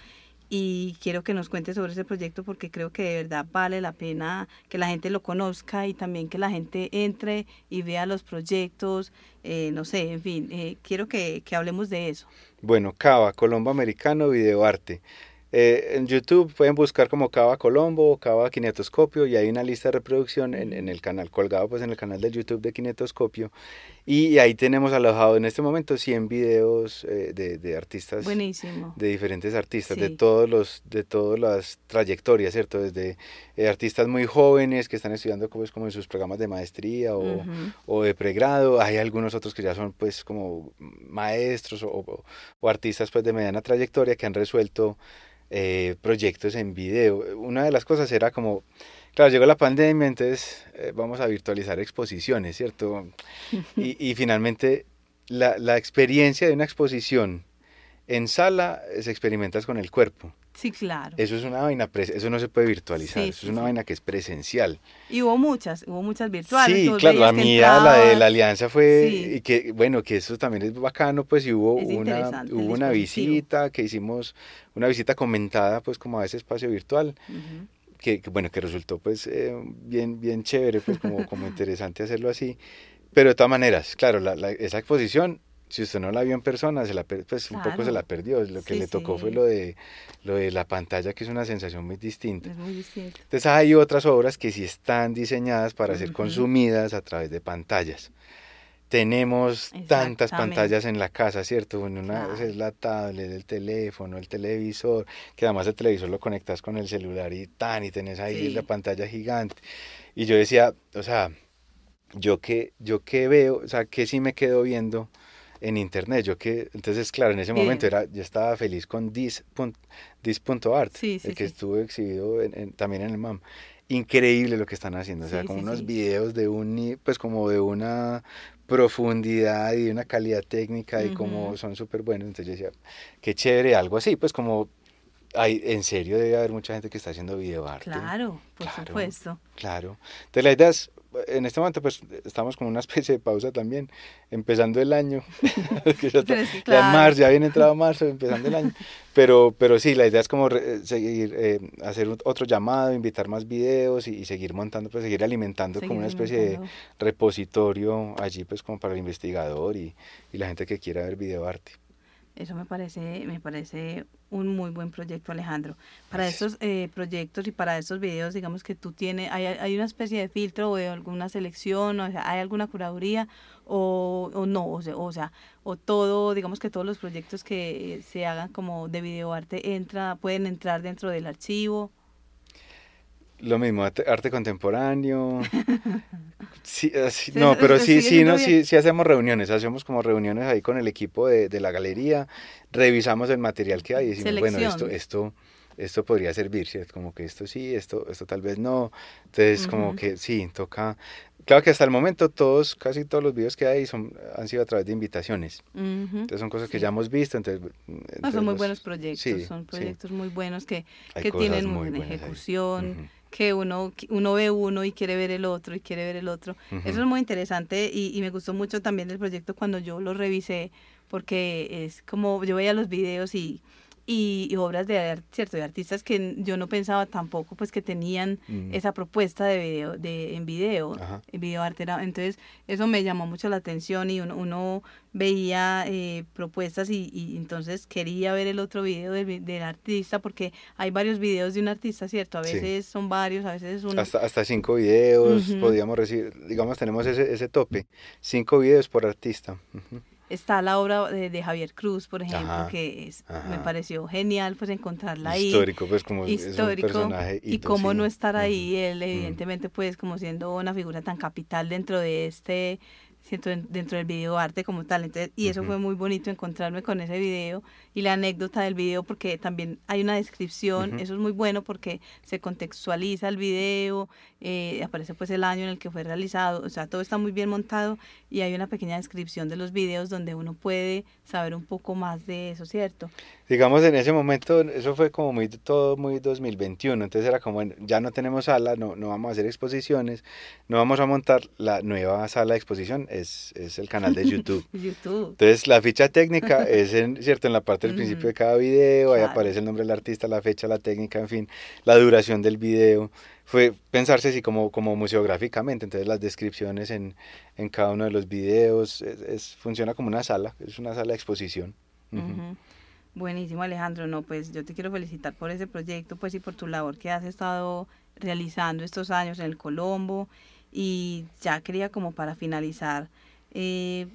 Speaker 1: y quiero que nos cuente sobre ese proyecto porque creo que de verdad vale la pena que la gente lo conozca y también que la gente entre y vea los proyectos, eh, no sé, en fin, eh, quiero que, que hablemos de eso.
Speaker 2: Bueno, Cava, Colombo Americano Videoarte. Eh, en YouTube pueden buscar como Cava Colombo o Cava Kinetoscopio y hay una lista de reproducción en, en, el canal colgado pues en el canal de YouTube de Kinetoscopio. Y ahí tenemos alojado en este momento 100 videos eh, de, de, artistas
Speaker 1: Buenísimo.
Speaker 2: de diferentes artistas de todos los de todas las trayectorias cierto desde eh, artistas muy jóvenes que están estudiando pues, como en sus programas de maestría o, o, de pregrado. Hay algunos otros que ya son pues como maestros o, o artistas pues de mediana trayectoria que han resuelto eh, proyectos en video. Una de las cosas era como, claro, llegó la pandemia, entonces eh, vamos a virtualizar exposiciones, ¿cierto? Y, y finalmente la, la, experiencia de una exposición en sala se experimentas con el cuerpo.
Speaker 1: Sí, claro.
Speaker 2: Eso es una vaina, eso no se puede virtualizar, eso es una vaina que es presencial.
Speaker 1: Y hubo muchas, hubo muchas virtuales.
Speaker 2: Sí, claro, la mía, la de la alianza fue, y que bueno, que eso también es bacano, pues y hubo una, hubo una visita que hicimos, una visita comentada pues como a ese espacio virtual. que, bueno, que resultó pues eh, bien, bien chévere, pues como, como interesante hacerlo así. Pero de todas maneras, claro, la, esa exposición si usted no la vio en persona, se la pues un poco se la perdió. Lo que le tocó fue lo de, lo de la pantalla, que es una sensación muy distinta.
Speaker 1: Es muy distinto.
Speaker 2: Entonces hay otras obras que sí están diseñadas para ser consumidas a través de pantallas. Tenemos tantas pantallas en la casa, ¿cierto? Bueno, una es la tablet, el teléfono, el televisor, que además el televisor lo conectas con el celular y tan, y tenés ahí la pantalla gigante. Y yo decía, o sea, yo que, yo que veo, o sea, que sí me quedo viendo en internet. Yo que, entonces, claro, en ese momento era, yo estaba feliz con dis.art, dis sí, el que estuvo exhibido también en el MAM. Increíble lo que están haciendo, o sea, con unos videos de un, pues como de una profundidad y de una calidad técnica y como son súper buenos. Entonces yo decía, qué chévere, algo así, pues como hay, en serio debe haber mucha gente que está haciendo videoarte.
Speaker 1: Claro, por supuesto.
Speaker 2: Claro. Entonces la idea es en este momento pues estamos con una especie de pausa también, empezando el año, ya, marzo, ya viene entrado marzo, empezando el año, pero, pero sí, la idea es como seguir, eh, hacer otro llamado, invitar más videos y, seguir montando, pues seguir alimentando como una especie de repositorio allí pues como para el investigador y, y la gente que quiera ver videoarte.
Speaker 1: Eso me parece, me parece un muy buen proyecto, Alejandro. Para estos eh, proyectos y para estos videos, digamos que tú tienes, hay, hay una especie de filtro o de alguna selección, o sea, hay alguna curaduría o, o no, o sea, o sea, o todo, digamos que todos los proyectos que se hagan como de videoarte entra, pueden entrar dentro del archivo.
Speaker 2: Lo mismo, arte, contemporáneo. Sí, no, pero sí, sí, no, sí, sí hacemos reuniones, hacemos como reuniones ahí con el equipo de, de la galería, revisamos el material que hay y decimos, bueno, esto, esto, esto podría servir, ¿cierto? Como que esto sí, esto, esto tal vez no. Entonces, como que sí, toca. Claro que hasta el momento todos, casi todos los videos que hay son, han sido a través de invitaciones. Entonces son cosas que ya hemos visto. Entonces,
Speaker 1: son muy buenos proyectos, son proyectos muy buenos que, que tienen muy buena ejecución que uno, uno ve uno y quiere ver el otro y quiere ver el otro. Eso es muy interesante y, y, me gustó mucho también del proyecto cuando yo lo revisé porque es como yo veía los videos y y, obras de cierto de artistas que yo no pensaba tampoco pues que tenían mm. esa propuesta de video de en video en video arte entonces eso me llamó mucho la atención y uno, uno veía eh, propuestas y, y, entonces quería ver el otro video del, del, artista porque hay varios videos de un artista cierto a veces son varios a veces es uno
Speaker 2: hasta hasta cinco videos podríamos recibir digamos tenemos ese ese tope cinco videos por artista
Speaker 1: Está la obra de, Javier Cruz, por ejemplo, que es, me pareció genial pues encontrarla ahí.
Speaker 2: Histórico, pues como histórico, es un personaje
Speaker 1: Y cómo no estar ahí, él evidentemente pues como siendo una figura tan capital dentro de este dentro del video arte como tal. Entonces, y eso fue muy bonito encontrarme con ese video y la anécdota del video porque también hay una descripción, eso es muy bueno porque se contextualiza el video, eh, aparece pues el año en el que fue realizado, o sea, todo está muy bien montado y hay una pequeña descripción de los videos donde uno puede saber un poco más de eso, ¿cierto?
Speaker 2: Digamos en ese momento, eso fue como muy todo muy 2021, entonces era como, ya no tenemos sala, no, no vamos a hacer exposiciones, no vamos a montar la nueva sala de exposición, es, es el canal de YouTube.
Speaker 1: YouTube.
Speaker 2: Entonces la ficha técnica es, en, ¿cierto? En la parte del principio de cada video, ahí aparece el nombre del artista, la fecha, la técnica, en fin, la duración del video. Fue pensarse así como, como museográficamente, entonces las descripciones en, en cada uno de los videos, es, funciona como una sala, es una sala de exposición.
Speaker 1: Buenísimo Alejandro, no, pues yo te quiero felicitar por ese proyecto, pues y por tu labor que has estado realizando estos años en el Colombo. Y ya quería como para finalizar, eh,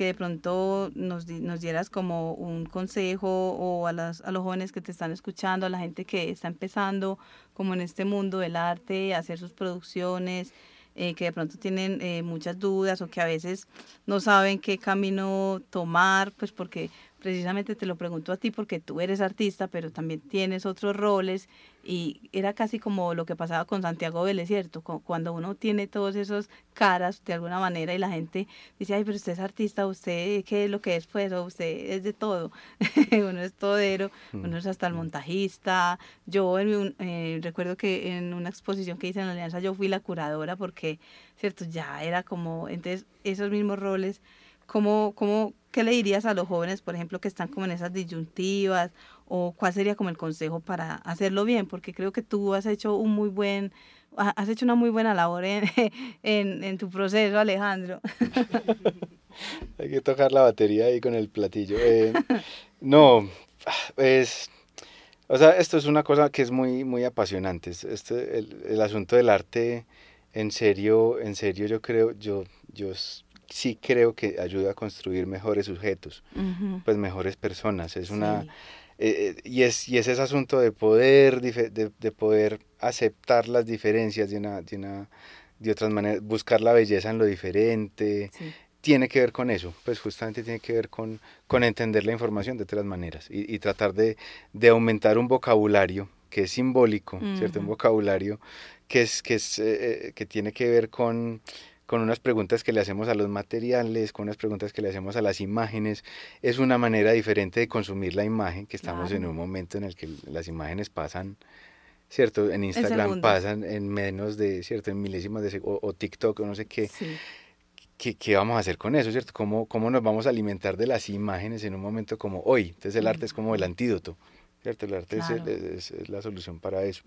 Speaker 1: que de pronto nos, nos dieras como un consejo o a, las, a los jóvenes que te están escuchando, a la gente que está empezando como en este mundo del arte, hacer sus producciones, eh, que de pronto tienen eh, muchas dudas o que a veces no saben qué camino tomar, pues porque precisamente te lo pregunto a ti porque tú eres artista, pero también tienes otros roles y era casi como lo que pasaba con Santiago Vélez, ¿cierto? Cuando uno tiene todos esos caras de alguna manera y la gente dice, ay, pero usted es artista, usted, ¿qué es lo que es? Pues, o usted es de todo. uno es todero, mm, uno es hasta el mm. montajista. Yo eh, recuerdo que en una exposición que hice en la Alianza yo fui la curadora porque, ¿cierto? Ya era como, entonces, esos mismos roles ¿Cómo, cómo, ¿Qué le dirías a los jóvenes, por ejemplo, que están como en esas disyuntivas? ¿O cuál sería como el consejo para hacerlo bien? Porque creo que tú has hecho un muy buen, has hecho una muy buena labor en, en, tu proceso, Alejandro.
Speaker 2: Hay que tocar la batería ahí con el platillo. Eh, no, es... O sea, esto es una cosa que es muy, muy apasionante. Este, el, el asunto del arte, en serio, en serio, yo creo, yo, yo sí creo que ayuda a construir mejores sujetos, pues mejores personas. Es una eh, eh, y es y es ese asunto de poder de, de, poder aceptar las diferencias de una de una de otras maneras, buscar la belleza en lo diferente. Tiene que ver con eso, pues justamente tiene que ver con, con entender la información de otras maneras y, y tratar de, de, aumentar un vocabulario que es simbólico, ¿cierto? Un vocabulario que, es, que, es, eh, que tiene que ver con, con unas preguntas que le hacemos a los materiales, con unas preguntas que le hacemos a las imágenes. Es una manera diferente de consumir la imagen, que estamos en un momento en el que las imágenes pasan, ¿cierto? En Instagram pasan en menos de, ¿cierto? En milésimas de o, o TikTok o no sé qué. ¿Qué, ¿Qué, vamos a hacer con eso, cierto? ¿Cómo, ¿Cómo nos vamos a alimentar de las imágenes en un momento como hoy? Entonces el arte es como el antídoto, ¿cierto? El arte es, es, la solución para eso.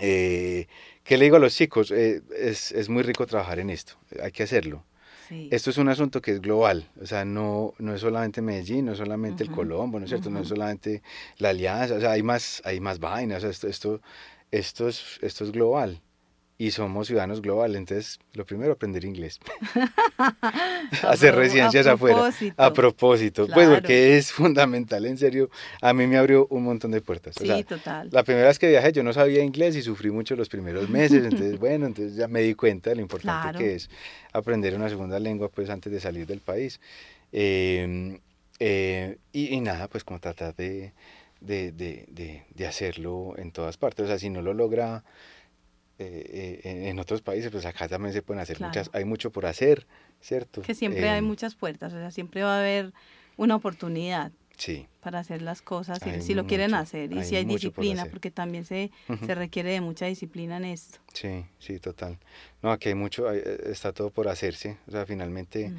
Speaker 2: Eh, ¿Qué le digo a los chicos? Eh, es, es, muy rico trabajar en esto, hay que hacerlo. Esto es un asunto que es global, o sea, no, no es solamente Medellín, no es solamente el Colombo, ¿no es cierto? No es solamente la Alianza, o sea, hay más, hay más vainas, esto, esto, esto, es, esto es global y somos ciudadanos globales, entonces lo primero aprender inglés. Hacer residencias afuera. A propósito, pues porque es fundamental, en serio, a mí me abrió un montón de puertas.
Speaker 1: Sí, total.
Speaker 2: La primera vez que viajé yo no sabía inglés y sufrí mucho los primeros meses, entonces bueno, entonces ya me di cuenta de lo importante que es aprender una segunda lengua pues antes de salir del país. Em, eh, y, y, nada, pues como tratar de, de, de, de hacerlo en todas partes, o sea, si no lo logra eh, eh, en otros países, pues acá también se pueden hacer muchas, hay mucho por hacer, ¿cierto?
Speaker 1: Que siempre hay em, muchas puertas, o sea, siempre va a haber una oportunidad.
Speaker 2: Sí.
Speaker 1: para hacer las cosas si, lo quieren hacer y si hay disciplina, porque también se, se requiere de mucha disciplina en esto.
Speaker 2: Sí, sí, total. No, aquí hay mucho, eh, está todo por hacerse, o sea, finalmente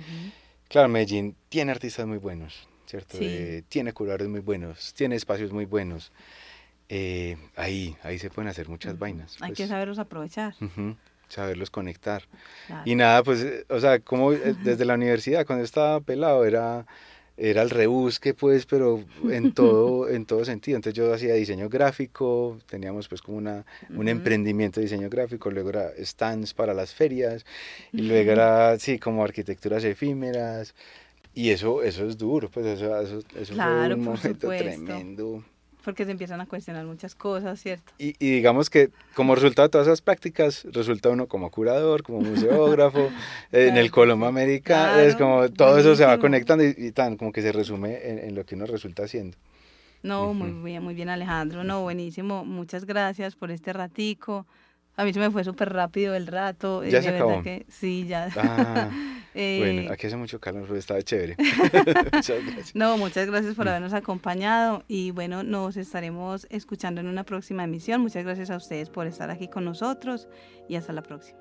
Speaker 2: Claro, Medellín tiene artistas muy buenos, ¿cierto? Eh, tiene curadores muy buenos, tiene espacios muy buenos. Eh, ahí, ahí se pueden hacer muchas vainas.
Speaker 1: Hay que pues. saberlos aprovechar.
Speaker 2: saberlos conectar. Y nada, pues, eh, o sea, como desde la universidad, cuando estaba pelado, era era el rebusque, pues, pero en todo, en todo sentido. Entonces yo hacía diseño gráfico, teníamos pues como una, un emprendimiento de diseño gráfico, luego era stands para las ferias, y luego era, sí, como arquitecturas efímeras, y eso, eso es duro, pues eso, eso, eso fue un momento tremendo
Speaker 1: porque se empiezan a cuestionar muchas cosas, ¿cierto?
Speaker 2: Y, digamos que como resultado de todas esas prácticas, resulta uno como curador, como museógrafo, en el Colombo América, es como todo eso se va conectando y, tan, como que se resume en, lo que uno resulta haciendo.
Speaker 1: No, muy bien, muy bien Alejandro, no, buenísimo, muchas gracias por este ratico. A mí se me fue súper rápido el rato.
Speaker 2: Ya se acabó.
Speaker 1: Que, sí, ya.
Speaker 2: Ah, bueno, eh, aquí hace mucho calor, pero estaba chévere.
Speaker 1: muchas gracias. No, muchas gracias por habernos acompañado y bueno, nos estaremos escuchando en una próxima emisión. Muchas gracias a ustedes por estar aquí con nosotros y hasta la próxima.